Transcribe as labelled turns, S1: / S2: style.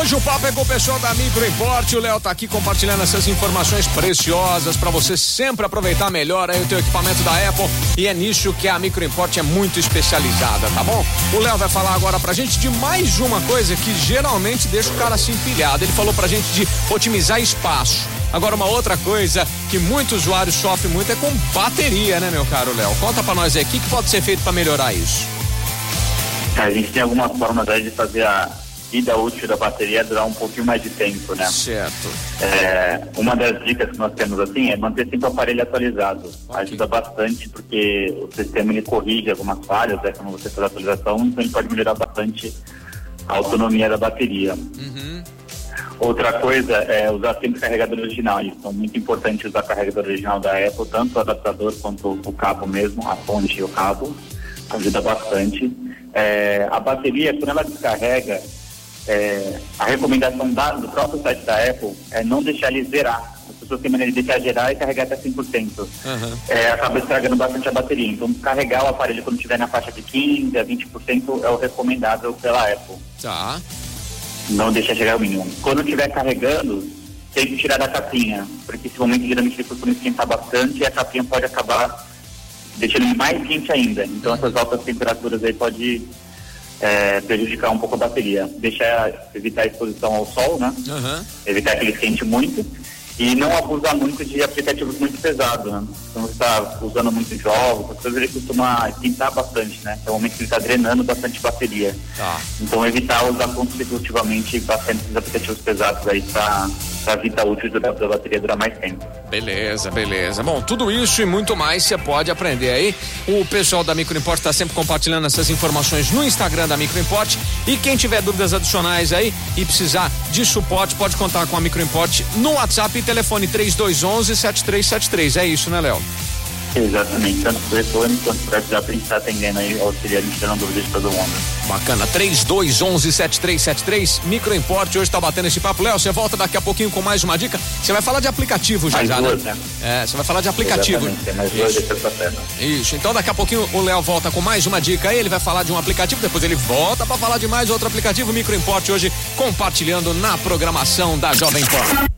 S1: Hoje o papo é com o pessoal da Micro Import. O Léo tá aqui compartilhando essas informações preciosas para você sempre aproveitar melhor aí o teu equipamento da Apple. E é nisso que a Micro Import é muito especializada, tá bom? O Léo vai falar agora pra gente de mais uma coisa que geralmente deixa o cara assim empilhado. Ele falou pra gente de otimizar espaço. Agora, uma outra coisa que muitos usuários sofrem muito é com bateria, né, meu caro Léo? Conta pra nós aí, o que, que pode ser feito para melhorar isso?
S2: A gente tem algumas formas aí de fazer a vida útil da bateria durar um pouquinho mais de tempo, né?
S1: Certo.
S2: É, uma das dicas que nós temos assim é manter sempre o aparelho atualizado.
S1: Ok.
S2: Ajuda bastante porque o sistema ele corrige algumas falhas, né, quando você faz a atualização, então ele pode melhorar bastante a autonomia da bateria.
S1: Uhum.
S2: Outra coisa é usar sempre carregador original. Então, muito importante usar carregador original da Apple, tanto o adaptador quanto o cabo mesmo, a fonte e o cabo. Ajuda bastante. É, a bateria, quando ela descarrega, é, a recomendação da- do próprio site da Apple é não deixar ele zerar. As pessoas têm maneira de deixar gerar e carregar até 100%.
S1: Uhum.
S2: É, acaba estragando bastante a bateria. Então, carregar o aparelho quando estiver na faixa de 15% a 20% é o recomendável pela Apple
S1: Tá.
S2: não deixa chegar ao mínimo. Quando estiver carregando, tem que tirar da capinha, porque esse momento geralmente ele costuma esquentar bastante e a capinha pode acabar deixando ele mais quente ainda. Então essas altas temperaturas aí pode é, prejudicar um pouco a bateria. Deixar, evitar a exposição ao sol, né?
S1: Uhum.
S2: Evitar que ele esquente muito e não abusar muito de aplicativos muito pesados, né? Então você está usando muito jogos, essas coisas ele costuma esquentar bastante, né? É o momento que ele está drenando bastante bateria.
S1: Tá.
S2: Então evitar usar consecutivamente bastante esses aplicativos pesados aí para a vida útil da, da bateria durar mais tempo.
S1: Beleza, beleza. Bom, tudo isso e muito mais você pode aprender aí. O pessoal da Micro Import está sempre compartilhando essas informações no Instagram da Micro Import. E quem tiver dúvidas adicionais aí e precisar de suporte, pode contar com a Micro Import no WhatsApp e telefone 3211 7373. É isso, né, Léo?
S2: Exatamente, tanto por telefone quanto por WhatsApp a gente está atendendo aí, auxiliando, tirando dúvidas de todo mundo.
S1: Bacana. 3211 7373. Micro Import hoje está batendo esse papo. Léo, você volta daqui a pouquinho com mais uma dica. Você vai falar de aplicativo já,
S2: Mais
S1: já,
S2: duas,
S1: né?
S2: né?
S1: É, você vai falar de aplicativo.
S2: Exatamente, tem mais duas
S1: Isso. Isso, então daqui a pouquinho o Léo volta com mais uma dica aí, ele vai falar de um aplicativo, depois ele volta para falar de mais outro aplicativo, Micro Import hoje compartilhando na programação da Jovem Pan.